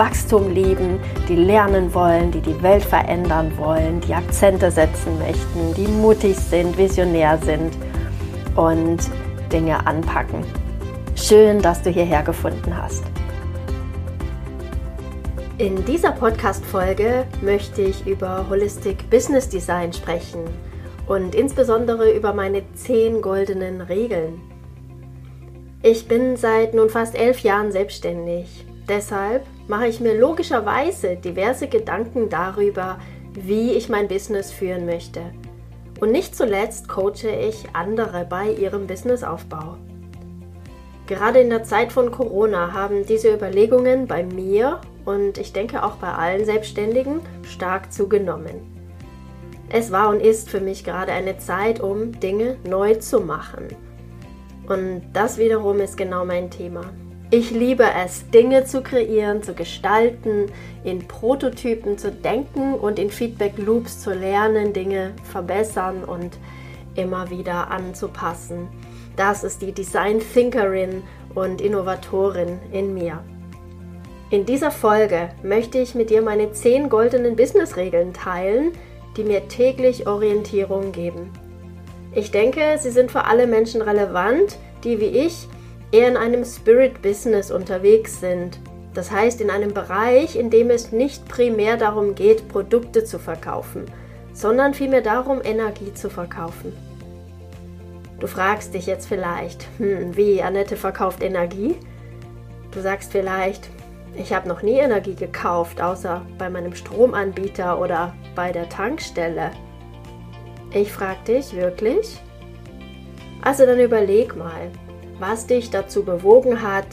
Wachstum lieben, die lernen wollen, die die Welt verändern wollen, die Akzente setzen möchten, die mutig sind, visionär sind und Dinge anpacken. Schön, dass du hierher gefunden hast. In dieser Podcast-Folge möchte ich über Holistic Business Design sprechen und insbesondere über meine 10 goldenen Regeln. Ich bin seit nun fast elf Jahren selbstständig. Deshalb mache ich mir logischerweise diverse Gedanken darüber, wie ich mein Business führen möchte. Und nicht zuletzt coache ich andere bei ihrem Businessaufbau. Gerade in der Zeit von Corona haben diese Überlegungen bei mir und ich denke auch bei allen Selbstständigen stark zugenommen. Es war und ist für mich gerade eine Zeit, um Dinge neu zu machen und das wiederum ist genau mein Thema. Ich liebe es, Dinge zu kreieren, zu gestalten, in Prototypen zu denken und in Feedback Loops zu lernen, Dinge verbessern und immer wieder anzupassen. Das ist die Design Thinkerin und Innovatorin in mir. In dieser Folge möchte ich mit dir meine 10 goldenen Business-Regeln teilen, die mir täglich Orientierung geben. Ich denke, sie sind für alle Menschen relevant, die wie ich eher in einem Spirit-Business unterwegs sind. Das heißt in einem Bereich, in dem es nicht primär darum geht, Produkte zu verkaufen, sondern vielmehr darum, Energie zu verkaufen. Du fragst dich jetzt vielleicht, hm, wie Annette verkauft Energie? Du sagst vielleicht, ich habe noch nie Energie gekauft, außer bei meinem Stromanbieter oder bei der Tankstelle. Ich frage dich wirklich? Also dann überleg mal, was dich dazu bewogen hat,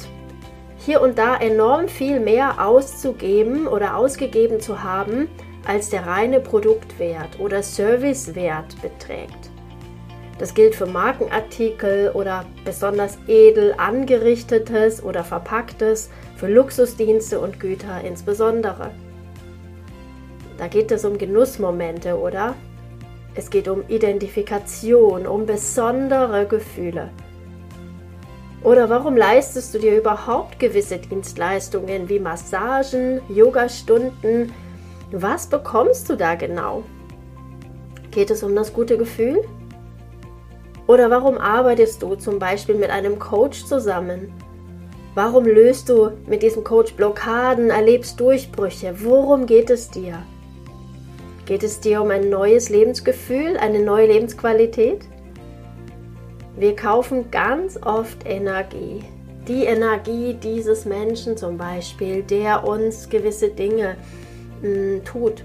hier und da enorm viel mehr auszugeben oder ausgegeben zu haben, als der reine Produktwert oder Servicewert beträgt. Das gilt für Markenartikel oder besonders edel angerichtetes oder verpacktes, für Luxusdienste und Güter insbesondere. Da geht es um Genussmomente, oder? Es geht um Identifikation, um besondere Gefühle. Oder warum leistest du dir überhaupt gewisse Dienstleistungen wie Massagen, Yogastunden? Was bekommst du da genau? Geht es um das gute Gefühl? Oder warum arbeitest du zum Beispiel mit einem Coach zusammen? Warum löst du mit diesem Coach Blockaden, erlebst Durchbrüche? Worum geht es dir? Geht es dir um ein neues Lebensgefühl, eine neue Lebensqualität? Wir kaufen ganz oft Energie. Die Energie dieses Menschen zum Beispiel, der uns gewisse Dinge mh, hm, tut.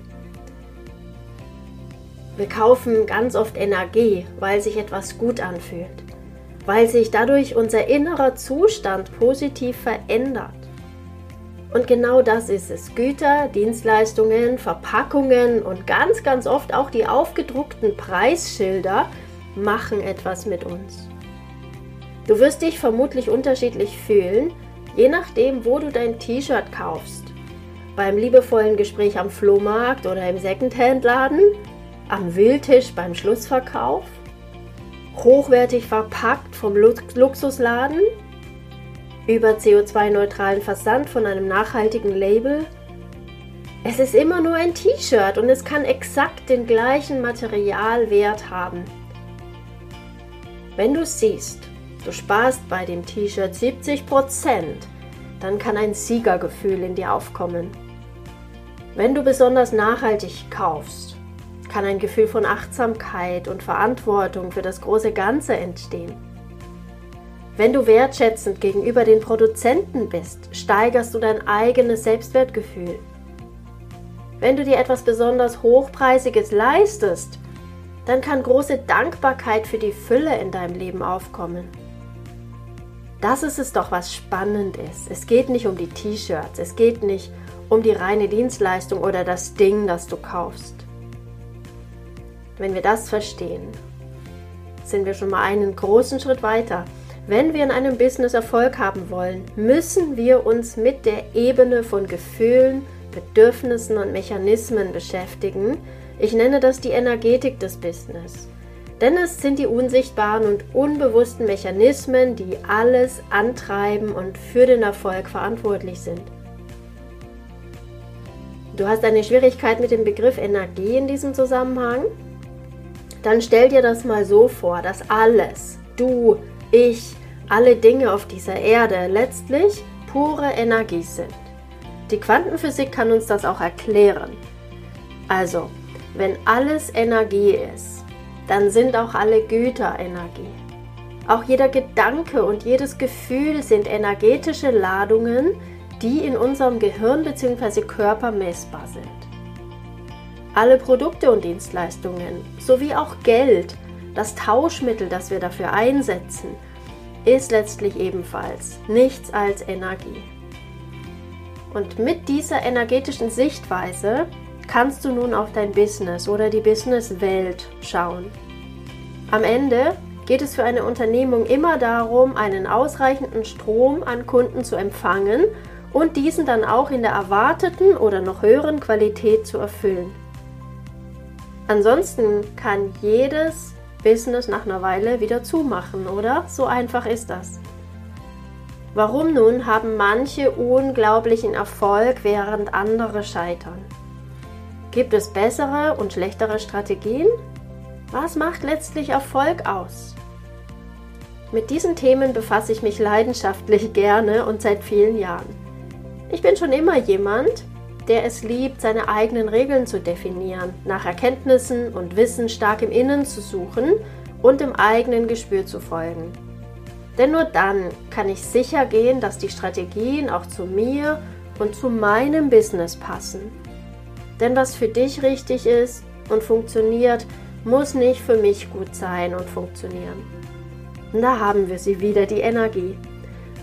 Wir kaufen ganz oft Energie, weil sich etwas gut anfühlt, weil sich dadurch unser innerer Zustand positiv verändert. Und genau das ist es. Güter, Dienstleistungen, Verpackungen und ganz, ganz oft auch die aufgedruckten Preisschilder machen etwas mit uns. Du wirst dich vermutlich unterschiedlich fühlen, je nachdem, wo du dein T-Shirt kaufst. Beim liebevollen Gespräch am Flohmarkt oder im Secondhand-Laden, am Wildtisch beim Schlussverkauf, hochwertig verpackt vom Luxusladen über CO2-neutralen Versand von einem nachhaltigen Label. Es ist immer nur ein T-Shirt und es kann exakt den gleichen Materialwert haben. Wenn du siehst, du sparst bei dem T-Shirt 70%, dann kann ein Siegergefühl in dir aufkommen. Wenn du besonders nachhaltig kaufst, kann ein Gefühl von Achtsamkeit und Verantwortung für das große Ganze entstehen. Wenn du wertschätzend gegenüber den Produzenten bist, steigerst du dein eigenes Selbstwertgefühl. Wenn du dir etwas besonders Hochpreisiges leistest, dann kann große Dankbarkeit für die Fülle in deinem Leben aufkommen. Das ist es doch, was spannend ist. Es geht nicht um die T-Shirts, es geht nicht um die reine Dienstleistung oder das Ding, das du kaufst. Wenn wir das verstehen, sind wir schon mal einen großen Schritt weiter. Wenn wir in einem Business Erfolg haben wollen, müssen wir uns mit der Ebene von Gefühlen, Bedürfnissen und Mechanismen beschäftigen. Ich nenne das die Energetik des Business. Denn es sind die unsichtbaren und unbewussten Mechanismen, die alles antreiben und für den Erfolg verantwortlich sind. Du hast eine Schwierigkeit mit dem Begriff Energie in diesem Zusammenhang? Dann stell dir das mal so vor, dass alles, du, ich, alle Dinge auf dieser Erde letztlich pure Energie sind. Die Quantenphysik kann uns das auch erklären. Also, wenn alles Energie ist, dann sind auch alle Güter Energie. Auch jeder Gedanke und jedes Gefühl sind energetische Ladungen, die in unserem Gehirn bzw. Körper messbar sind. Alle Produkte und Dienstleistungen sowie auch Geld, das Tauschmittel, das wir dafür einsetzen, ist letztlich ebenfalls nichts als Energie. Und mit dieser energetischen Sichtweise kannst du nun auf dein Business oder die Businesswelt schauen. Am Ende geht es für eine Unternehmung immer darum, einen ausreichenden Strom an Kunden zu empfangen und diesen dann auch in der erwarteten oder noch höheren Qualität zu erfüllen. Ansonsten kann jedes Business nach einer Weile wieder zumachen, oder? So einfach ist das. Warum nun haben manche unglaublichen Erfolg, während andere scheitern? Gibt es bessere und schlechtere Strategien? Was macht letztlich Erfolg aus? Mit diesen Themen befasse ich mich leidenschaftlich gerne und seit vielen Jahren. Ich bin schon immer jemand, der es liebt, seine eigenen Regeln zu definieren, nach Erkenntnissen und Wissen stark im Innen zu suchen und dem eigenen Gespür zu folgen. Denn nur dann kann ich sicher gehen, dass die Strategien auch zu mir und zu meinem Business passen. Denn was für dich richtig ist und funktioniert, muss nicht für mich gut sein und funktionieren. Und da haben wir sie wieder, die Energie.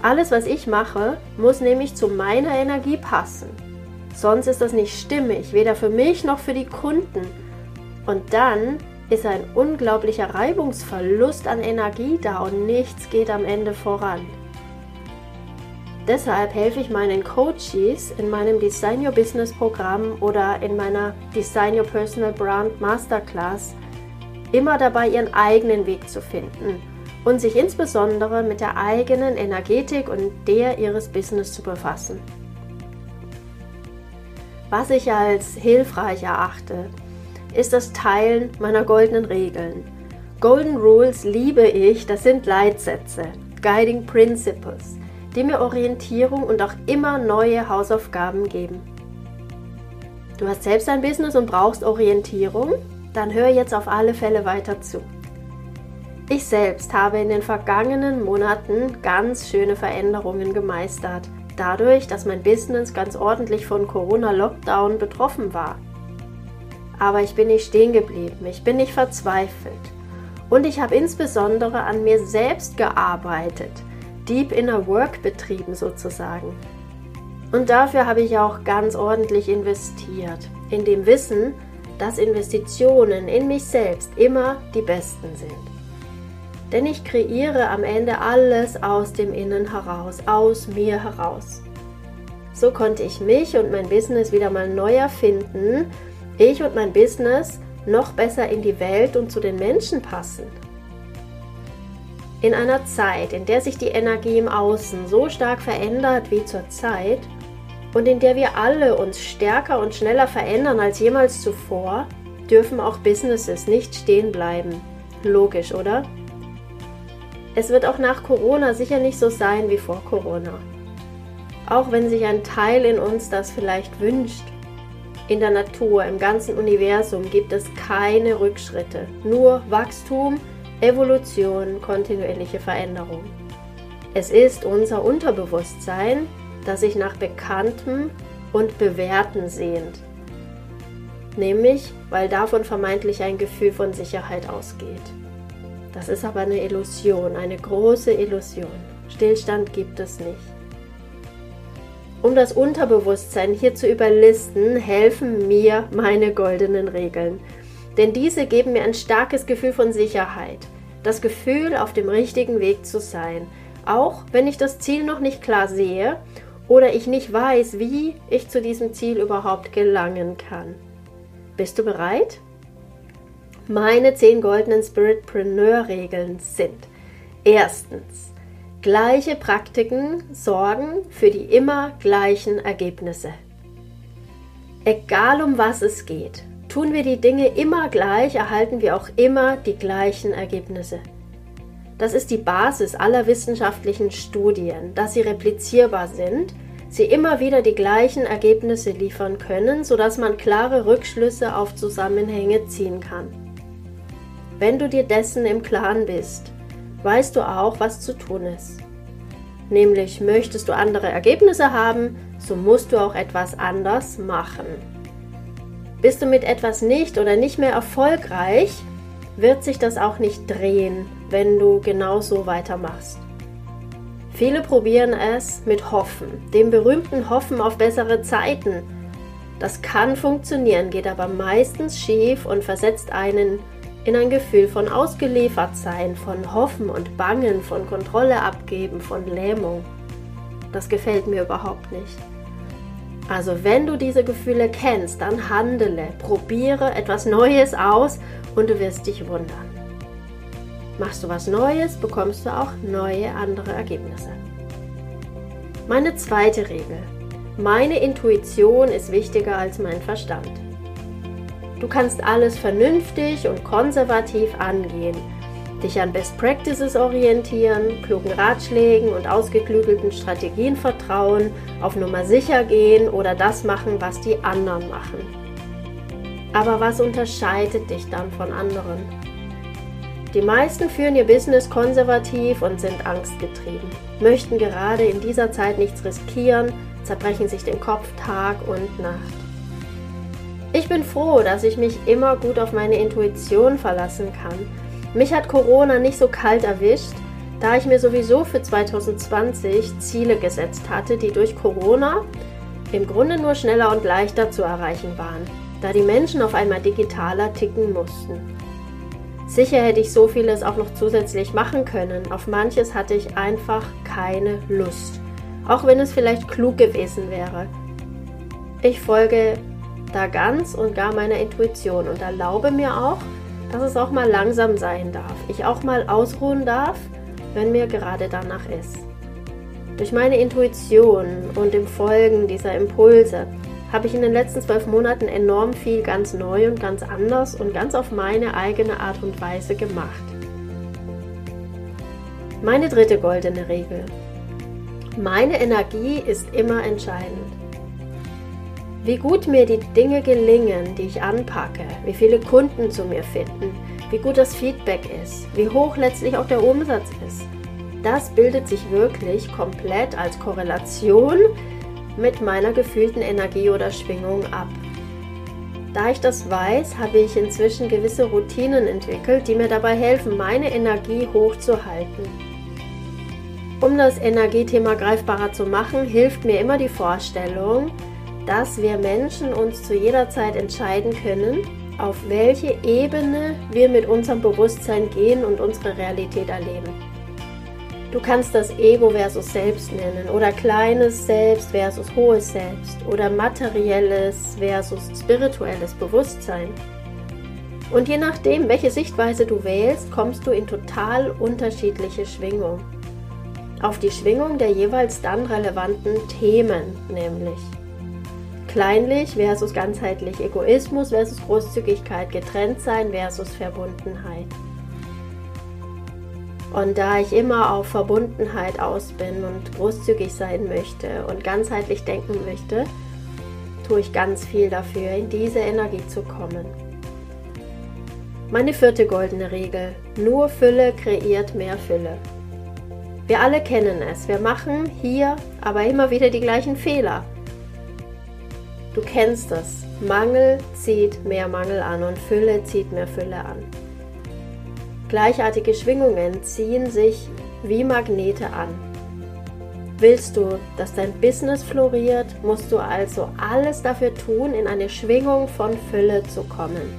Alles, was ich mache, muss nämlich zu meiner Energie passen. Sonst ist das nicht stimmig, weder für mich noch für die Kunden. Und dann ist ein unglaublicher Reibungsverlust an Energie da und nichts geht am Ende voran. Deshalb helfe ich meinen Coaches in meinem Design Your Business Programm oder in meiner Design Your Personal Brand Masterclass immer dabei, ihren eigenen Weg zu finden und sich insbesondere mit der eigenen Energetik und der ihres Business zu befassen. Was ich als hilfreich erachte, ist das Teilen meiner goldenen Regeln. Golden Rules liebe ich, das sind Leitsätze, Guiding Principles, die mir Orientierung und auch immer neue Hausaufgaben geben. Du hast selbst ein Business und brauchst Orientierung? Dann hör jetzt auf alle Fälle weiter zu. Ich selbst habe in den vergangenen Monaten ganz schöne Veränderungen gemeistert, dadurch, dass mein Business ganz ordentlich von Corona-Lockdown betroffen war. Aber ich bin nicht stehen geblieben, ich bin nicht verzweifelt. Und ich habe insbesondere an mir selbst gearbeitet, Deep Inner Work betrieben sozusagen. Und dafür habe ich auch ganz ordentlich investiert, in dem Wissen, dass Investitionen in mich selbst immer die besten sind. Denn ich kreiere am Ende alles aus dem Innen heraus, aus mir heraus. So konnte ich mich und mein Business wieder mal neu erfinden, ich und mein Business noch besser in die Welt und zu den Menschen passen. In einer Zeit, in der sich die Energie im Außen so stark verändert wie zur Zeit und in der wir alle uns stärker und schneller verändern als jemals zuvor, dürfen auch Businesses nicht stehen bleiben. Logisch, oder? Es wird auch nach Corona sicher nicht so sein wie vor Corona. Auch wenn sich ein Teil in uns das vielleicht wünscht. In der Natur, im ganzen Universum gibt es keine Rückschritte, nur Wachstum, Evolution, kontinuierliche Veränderung. Es ist unser Unterbewusstsein, das sich nach Bekanntem und Bewährten sehnt. Nämlich, weil davon vermeintlich ein Gefühl von Sicherheit ausgeht. Das ist aber eine Illusion, eine große Illusion. Stillstand gibt es nicht. Um das Unterbewusstsein hier zu überlisten, helfen mir meine goldenen Regeln. Denn diese geben mir ein starkes Gefühl von Sicherheit, das Gefühl, auf dem richtigen Weg zu sein, auch wenn ich das Ziel noch nicht klar sehe oder ich nicht weiß, wie ich zu diesem Ziel überhaupt gelangen kann. Bist du bereit? Meine 10 goldenen Spiritpreneur-Regeln sind erstens, Gleiche Praktiken sorgen für die immer gleichen Ergebnisse. Egal um was es geht, tun wir die Dinge immer gleich, erhalten wir auch immer die gleichen Ergebnisse. Das ist die Basis aller wissenschaftlichen Studien, dass sie replizierbar sind, sie immer wieder die gleichen Ergebnisse liefern können, sodass man klare Rückschlüsse auf Zusammenhänge ziehen kann. Wenn du dir dessen im Klaren bist, weißt du auch, was zu tun ist. Nämlich möchtest du andere Ergebnisse haben, so musst du auch etwas anders machen. Bist du mit etwas nicht oder nicht mehr erfolgreich, wird sich das auch nicht drehen, wenn du genauso weitermachst. Viele probieren es mit Hoffen, dem berühmten Hoffen auf bessere Zeiten. Das kann funktionieren, geht aber meistens schief und versetzt einen in ein Gefühl von Ausgeliefertsein, von Hoffen und Bangen, von Kontrolle abgeben, von Lähmung. Das gefällt mir überhaupt nicht. Also wenn du diese Gefühle kennst, dann handele, probiere etwas Neues aus und du wirst dich wundern. Machst du was Neues, bekommst du auch neue andere Ergebnisse. Meine zweite Regel. Meine Intuition ist wichtiger als mein Verstand. Du kannst alles vernünftig und konservativ angehen, dich an Best Practices orientieren, klugen Ratschlägen und ausgeklügelten Strategien vertrauen, auf Nummer sicher gehen oder das machen, was die anderen machen. Aber was unterscheidet dich dann von anderen? Die meisten führen ihr Business konservativ und sind angstgetrieben, möchten gerade in dieser Zeit nichts riskieren, zerbrechen sich den Kopf Tag und Nacht. Ich bin froh, dass ich mich immer gut auf meine Intuition verlassen kann. Mich hat Corona nicht so kalt erwischt, da ich mir sowieso für 2020 Ziele gesetzt hatte, die durch Corona im Grunde nur schneller und leichter zu erreichen waren, da die Menschen auf einmal digitaler ticken mussten. Sicher hätte ich so vieles auch noch zusätzlich machen können, auf manches hatte ich einfach keine Lust, auch wenn es vielleicht klug gewesen wäre. Ich folge da ganz und gar meiner Intuition und erlaube mir auch, dass es auch mal langsam sein darf. Ich auch mal ausruhen darf, wenn mir gerade danach ist. Durch meine Intuition und im Folgen dieser Impulse habe ich in den letzten zwölf Monaten enorm viel ganz neu und ganz anders und ganz auf meine eigene Art und Weise gemacht. Meine dritte goldene Regel. Meine Energie ist immer entscheidend. Wie gut mir die Dinge gelingen, die ich anpacke, wie viele Kunden zu mir finden, wie gut das Feedback ist, wie hoch letztlich auch der Umsatz ist. Das bildet sich wirklich komplett als Korrelation mit meiner gefühlten Energie oder Schwingung ab. Da ich das weiß, habe ich inzwischen gewisse Routinen entwickelt, die mir dabei helfen, meine Energie hochzuhalten. Um das Energiethema greifbarer zu machen, hilft mir immer die Vorstellung, dass wir Menschen uns zu jeder Zeit entscheiden können, auf welche Ebene wir mit unserem Bewusstsein gehen und unsere Realität erleben. Du kannst das Ego versus Selbst nennen oder kleines Selbst versus hohes Selbst oder materielles versus spirituelles Bewusstsein. Und je nachdem, welche Sichtweise du wählst, kommst du in total unterschiedliche Schwingungen. Auf die Schwingung der jeweils dann relevanten Themen nämlich. Kleinlich versus ganzheitlich, Egoismus versus Großzügigkeit, Getrenntsein versus Verbundenheit. Und da ich immer auf Verbundenheit aus bin und großzügig sein möchte und ganzheitlich denken möchte, tue ich ganz viel dafür, in diese Energie zu kommen. Meine vierte goldene Regel. Nur Fülle kreiert mehr Fülle. Wir alle kennen es. Wir machen hier aber immer wieder die gleichen Fehler. Du kennst das. Mangel zieht mehr Mangel an und Fülle zieht mehr Fülle an. Gleichartige Schwingungen ziehen sich wie Magnete an. Willst du, dass dein Business floriert, musst du also alles dafür tun, in eine Schwingung von Fülle zu kommen.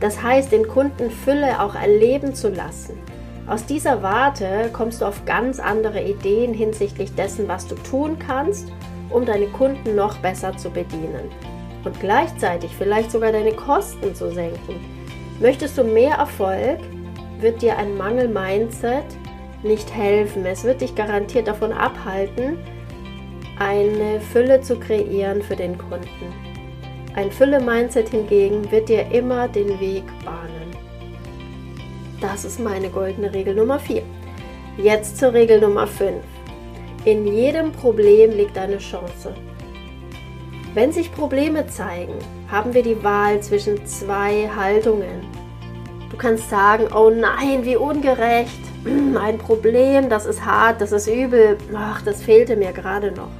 Das heißt, den Kunden Fülle auch erleben zu lassen. Aus dieser Warte kommst du auf ganz andere Ideen hinsichtlich dessen, was du tun kannst, um deine Kunden noch besser zu bedienen und gleichzeitig vielleicht sogar deine Kosten zu senken. Möchtest du mehr Erfolg, wird dir ein Mangel-Mindset nicht helfen. Es wird dich garantiert davon abhalten, eine Fülle zu kreieren für den Kunden. Ein Fülle-Mindset hingegen wird dir immer den Weg bahnen. Das ist meine goldene Regel Nummer 4. Jetzt zur Regel Nummer 5. In jedem Problem liegt eine Chance. Wenn sich Probleme zeigen, haben wir die Wahl zwischen zwei Haltungen. Du kannst sagen, oh nein, wie ungerecht, ein Problem, das ist hart, das ist übel, ach, das fehlte mir gerade noch.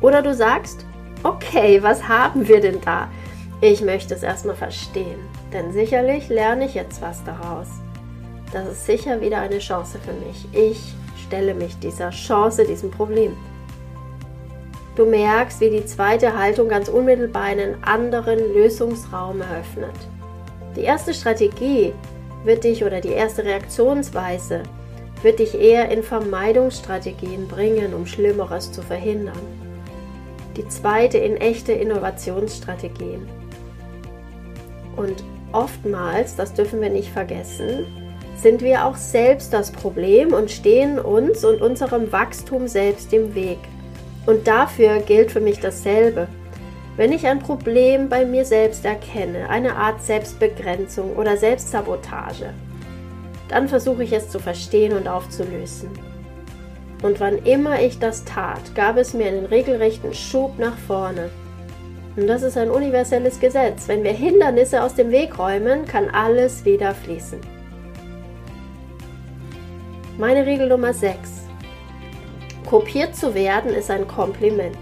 Oder du sagst, okay, was haben wir denn da? Ich möchte es erstmal verstehen, denn sicherlich lerne ich jetzt was daraus. Das ist sicher wieder eine Chance für mich. Ich stelle mich dieser Chance, diesem Problem. Du merkst, wie die zweite Haltung ganz unmittelbar einen anderen Lösungsraum eröffnet. Die erste Strategie wird dich oder die erste Reaktionsweise wird dich eher in Vermeidungsstrategien bringen, um Schlimmeres zu verhindern. Die zweite in echte Innovationsstrategien. Und oftmals, das dürfen wir nicht vergessen, sind wir auch selbst das Problem und stehen uns und unserem Wachstum selbst im Weg. Und dafür gilt für mich dasselbe. Wenn ich ein Problem bei mir selbst erkenne, eine Art Selbstbegrenzung oder Selbstsabotage, dann versuche ich es zu verstehen und aufzulösen. Und wann immer ich das tat, gab es mir einen regelrechten Schub nach vorne. Und das ist ein universelles Gesetz. Wenn wir Hindernisse aus dem Weg räumen, kann alles wieder fließen. Meine Regel Nummer 6. Kopiert zu werden ist ein Kompliment.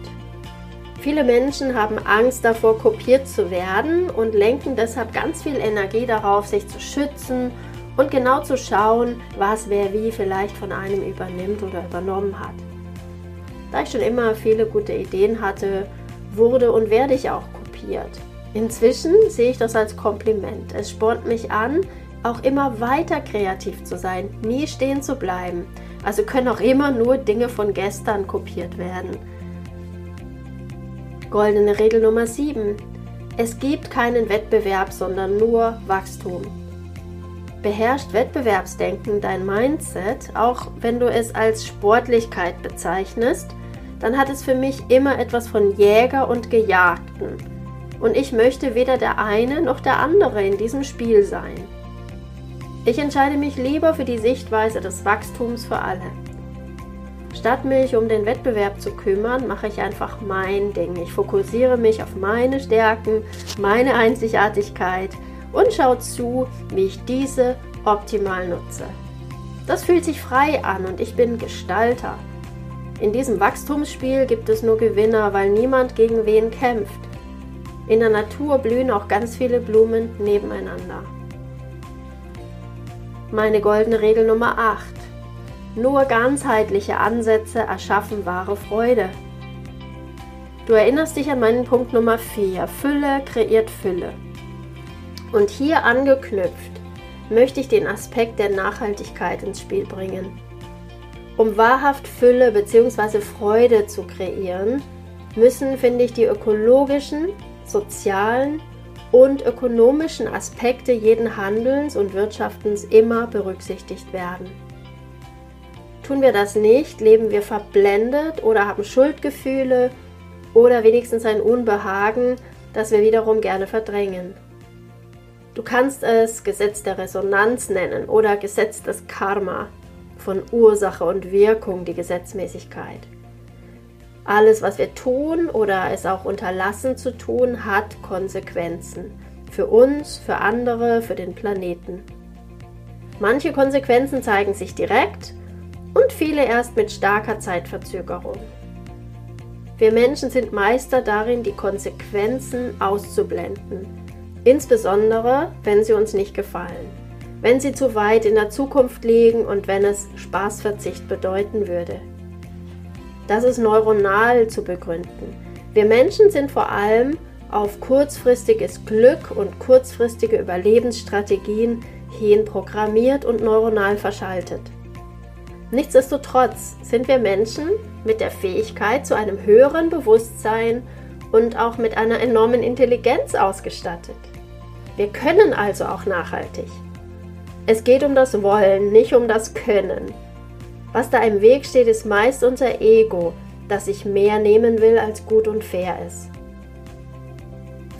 Viele Menschen haben Angst davor, kopiert zu werden und lenken deshalb ganz viel Energie darauf, sich zu schützen und genau zu schauen, was wer wie vielleicht von einem übernimmt oder übernommen hat. Da ich schon immer viele gute Ideen hatte, wurde und werde ich auch kopiert. Inzwischen sehe ich das als Kompliment. Es spornt mich an, auch immer weiter kreativ zu sein, nie stehen zu bleiben. Also können auch immer nur Dinge von gestern kopiert werden. Goldene Regel Nummer 7. Es gibt keinen Wettbewerb, sondern nur Wachstum. Beherrscht Wettbewerbsdenken dein Mindset, auch wenn du es als Sportlichkeit bezeichnest, dann hat es für mich immer etwas von Jäger und Gejagten. Und ich möchte weder der eine noch der andere in diesem Spiel sein. Ich entscheide mich lieber für die Sichtweise des Wachstums für alle. Statt mich um den Wettbewerb zu kümmern, mache ich einfach mein Ding. Ich fokussiere mich auf meine Stärken, meine Einzigartigkeit und schaue zu, wie ich diese optimal nutze. Das fühlt sich frei an und ich bin Gestalter. In diesem Wachstumsspiel gibt es nur Gewinner, weil niemand gegen wen kämpft. In der Natur blühen auch ganz viele Blumen nebeneinander. Meine goldene Regel Nummer 8. Nur ganzheitliche Ansätze erschaffen wahre Freude. Du erinnerst dich an meinen Punkt Nummer 4. Fülle kreiert Fülle. Und hier angeknüpft möchte ich den Aspekt der Nachhaltigkeit ins Spiel bringen. Um wahrhaft Fülle bzw. Freude zu kreieren, müssen, finde ich, die ökologischen, sozialen und ökonomischen Aspekte jeden Handelns und Wirtschaftens immer berücksichtigt werden. Tun wir das nicht, leben wir verblendet oder haben Schuldgefühle oder wenigstens ein Unbehagen, das wir wiederum gerne verdrängen. Du kannst es Gesetz der Resonanz nennen oder Gesetz des Karma, von Ursache und Wirkung die Gesetzmäßigkeit. Alles, was wir tun oder es auch unterlassen zu tun, hat Konsequenzen. Für uns, für andere, für den Planeten. Manche Konsequenzen zeigen sich direkt, und viele erst mit starker Zeitverzögerung. Wir Menschen sind Meister darin, die Konsequenzen auszublenden, insbesondere wenn sie uns nicht gefallen, wenn sie zu weit in der Zukunft liegen und wenn es Spaßverzicht bedeuten würde. Das ist neuronal zu begründen. Wir Menschen sind vor allem auf kurzfristiges Glück und kurzfristige Überlebensstrategien hin programmiert und neuronal verschaltet. Nichtsdestotrotz sind wir Menschen mit der Fähigkeit zu einem höheren Bewusstsein und auch mit einer enormen Intelligenz ausgestattet. Wir können also auch nachhaltig. Es geht um das Wollen, nicht um das Können. Was da im Weg steht, ist meist unser Ego, das sich mehr nehmen will, als gut und fair ist.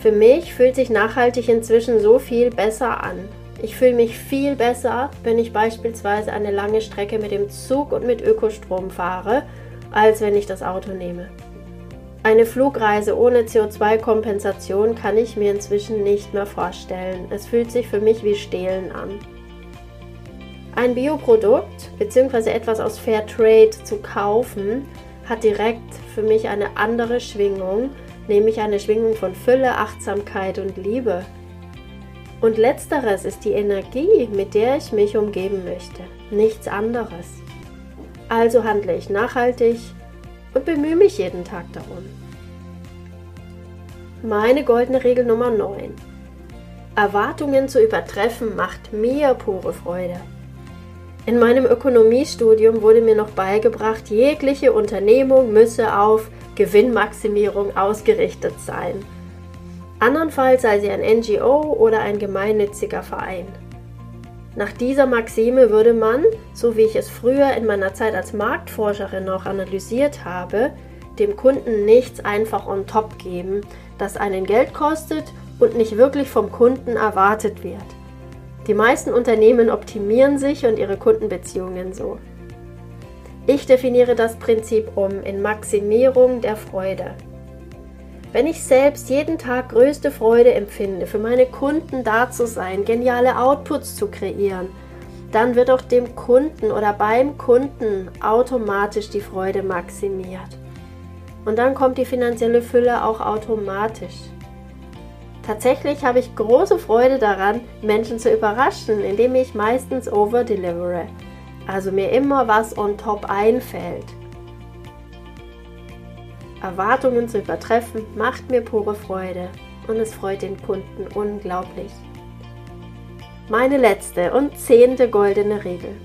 Für mich fühlt sich nachhaltig inzwischen so viel besser an. Ich fühle mich viel besser, wenn ich beispielsweise eine lange Strecke mit dem Zug und mit Ökostrom fahre, als wenn ich das Auto nehme. Eine Flugreise ohne CO2-Kompensation kann ich mir inzwischen nicht mehr vorstellen. Es fühlt sich für mich wie Stehlen an. Ein Bioprodukt bzw. etwas aus Fair Trade zu kaufen, hat direkt für mich eine andere Schwingung, nämlich eine Schwingung von Fülle, Achtsamkeit und Liebe. Und letzteres ist die Energie, mit der ich mich umgeben möchte, nichts anderes. Also handle ich nachhaltig und bemühe mich jeden Tag darum. Meine goldene Regel Nummer 9. Erwartungen zu übertreffen macht mir pure Freude. In meinem Ökonomiestudium wurde mir noch beigebracht, jegliche Unternehmung müsse auf Gewinnmaximierung ausgerichtet sein. Andernfalls sei sie ein NGO oder ein gemeinnütziger Verein. Nach dieser Maxime würde man, so wie ich es früher in meiner Zeit als Marktforscherin noch analysiert habe, dem Kunden nichts einfach on top geben, das einen Geld kostet und nicht wirklich vom Kunden erwartet wird. Die meisten Unternehmen optimieren sich und ihre Kundenbeziehungen so. Ich definiere das Prinzip um in Maximierung der Freude. Wenn ich selbst jeden Tag größte Freude empfinde, für meine Kunden da zu sein, geniale Outputs zu kreieren, dann wird auch dem Kunden oder beim Kunden automatisch die Freude maximiert. Und dann kommt die finanzielle Fülle auch automatisch. Tatsächlich habe ich große Freude daran, Menschen zu überraschen, indem ich meistens overdelivere, also mir immer was on top einfällt. Erwartungen zu übertreffen macht mir pure Freude und es freut den Kunden unglaublich. Meine letzte und zehnte goldene Regel.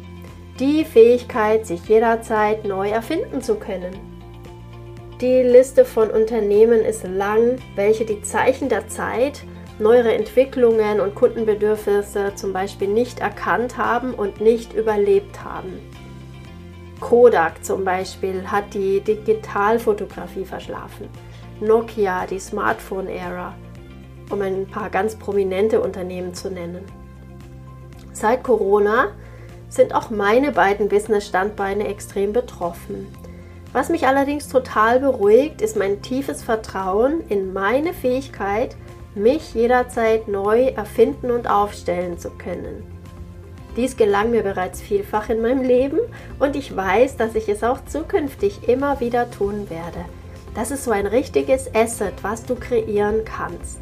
Die Fähigkeit, sich jederzeit neu erfinden zu können. Die Liste von Unternehmen ist lang, welche die Zeichen der Zeit, neuere Entwicklungen und Kundenbedürfnisse zum Beispiel nicht erkannt haben und nicht überlebt haben. Kodak zum Beispiel hat die Digitalfotografie verschlafen. Nokia die Smartphone-Ära, um ein paar ganz prominente Unternehmen zu nennen. Seit Corona sind auch meine beiden Business-Standbeine extrem betroffen. Was mich allerdings total beruhigt, ist mein tiefes Vertrauen in meine Fähigkeit, mich jederzeit neu erfinden und aufstellen zu können. Dies gelang mir bereits vielfach in meinem Leben und ich weiß, dass ich es auch zukünftig immer wieder tun werde. Das ist so ein richtiges Asset, was du kreieren kannst.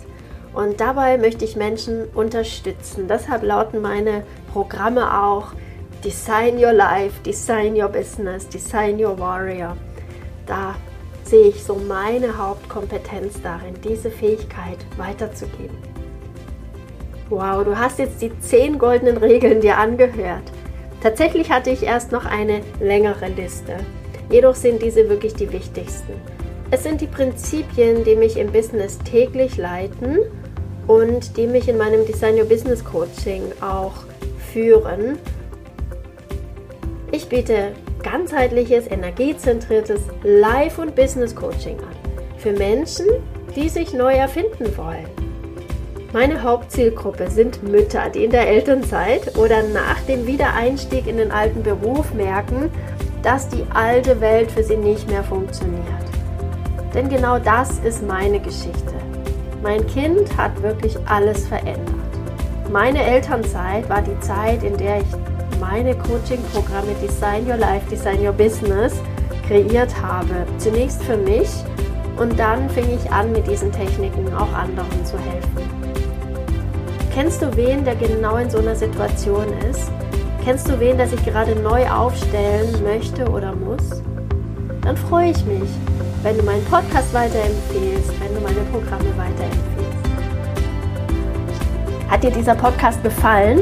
Und dabei möchte ich Menschen unterstützen. Deshalb lauten meine Programme auch Design Your Life, Design Your Business, Design Your Warrior. Da sehe ich so meine Hauptkompetenz darin, diese Fähigkeit weiterzugeben. Wow, du hast jetzt die zehn goldenen Regeln dir angehört. Tatsächlich hatte ich erst noch eine längere Liste. Jedoch sind diese wirklich die wichtigsten. Es sind die Prinzipien, die mich im Business täglich leiten und die mich in meinem Design Your Business Coaching auch führen ich biete ganzheitliches, energiezentriertes Life- und Business-Coaching an. Für Menschen, die sich neu erfinden wollen. Meine Hauptzielgruppe sind Mütter, die in der Elternzeit oder nach dem Wiedereinstieg in den alten Beruf merken, dass die alte Welt für sie nicht mehr funktioniert. Denn genau das ist meine Geschichte. Mein Kind hat wirklich alles verändert. Meine Elternzeit war die Zeit, in der ich meine Coaching-Programme Design Your Life, Design Your Business kreiert habe. Zunächst für mich und dann fing ich an, mit diesen Techniken auch anderen zu helfen. Kennst du wen, der genau in so einer Situation ist? Kennst du wen, der sich gerade neu aufstellen möchte oder muss? dann freue ich mich, wenn du meinen Podcast weiterempfehlst, wenn du meine Programme weiterempfehlst. Hat dir dieser Podcast gefallen?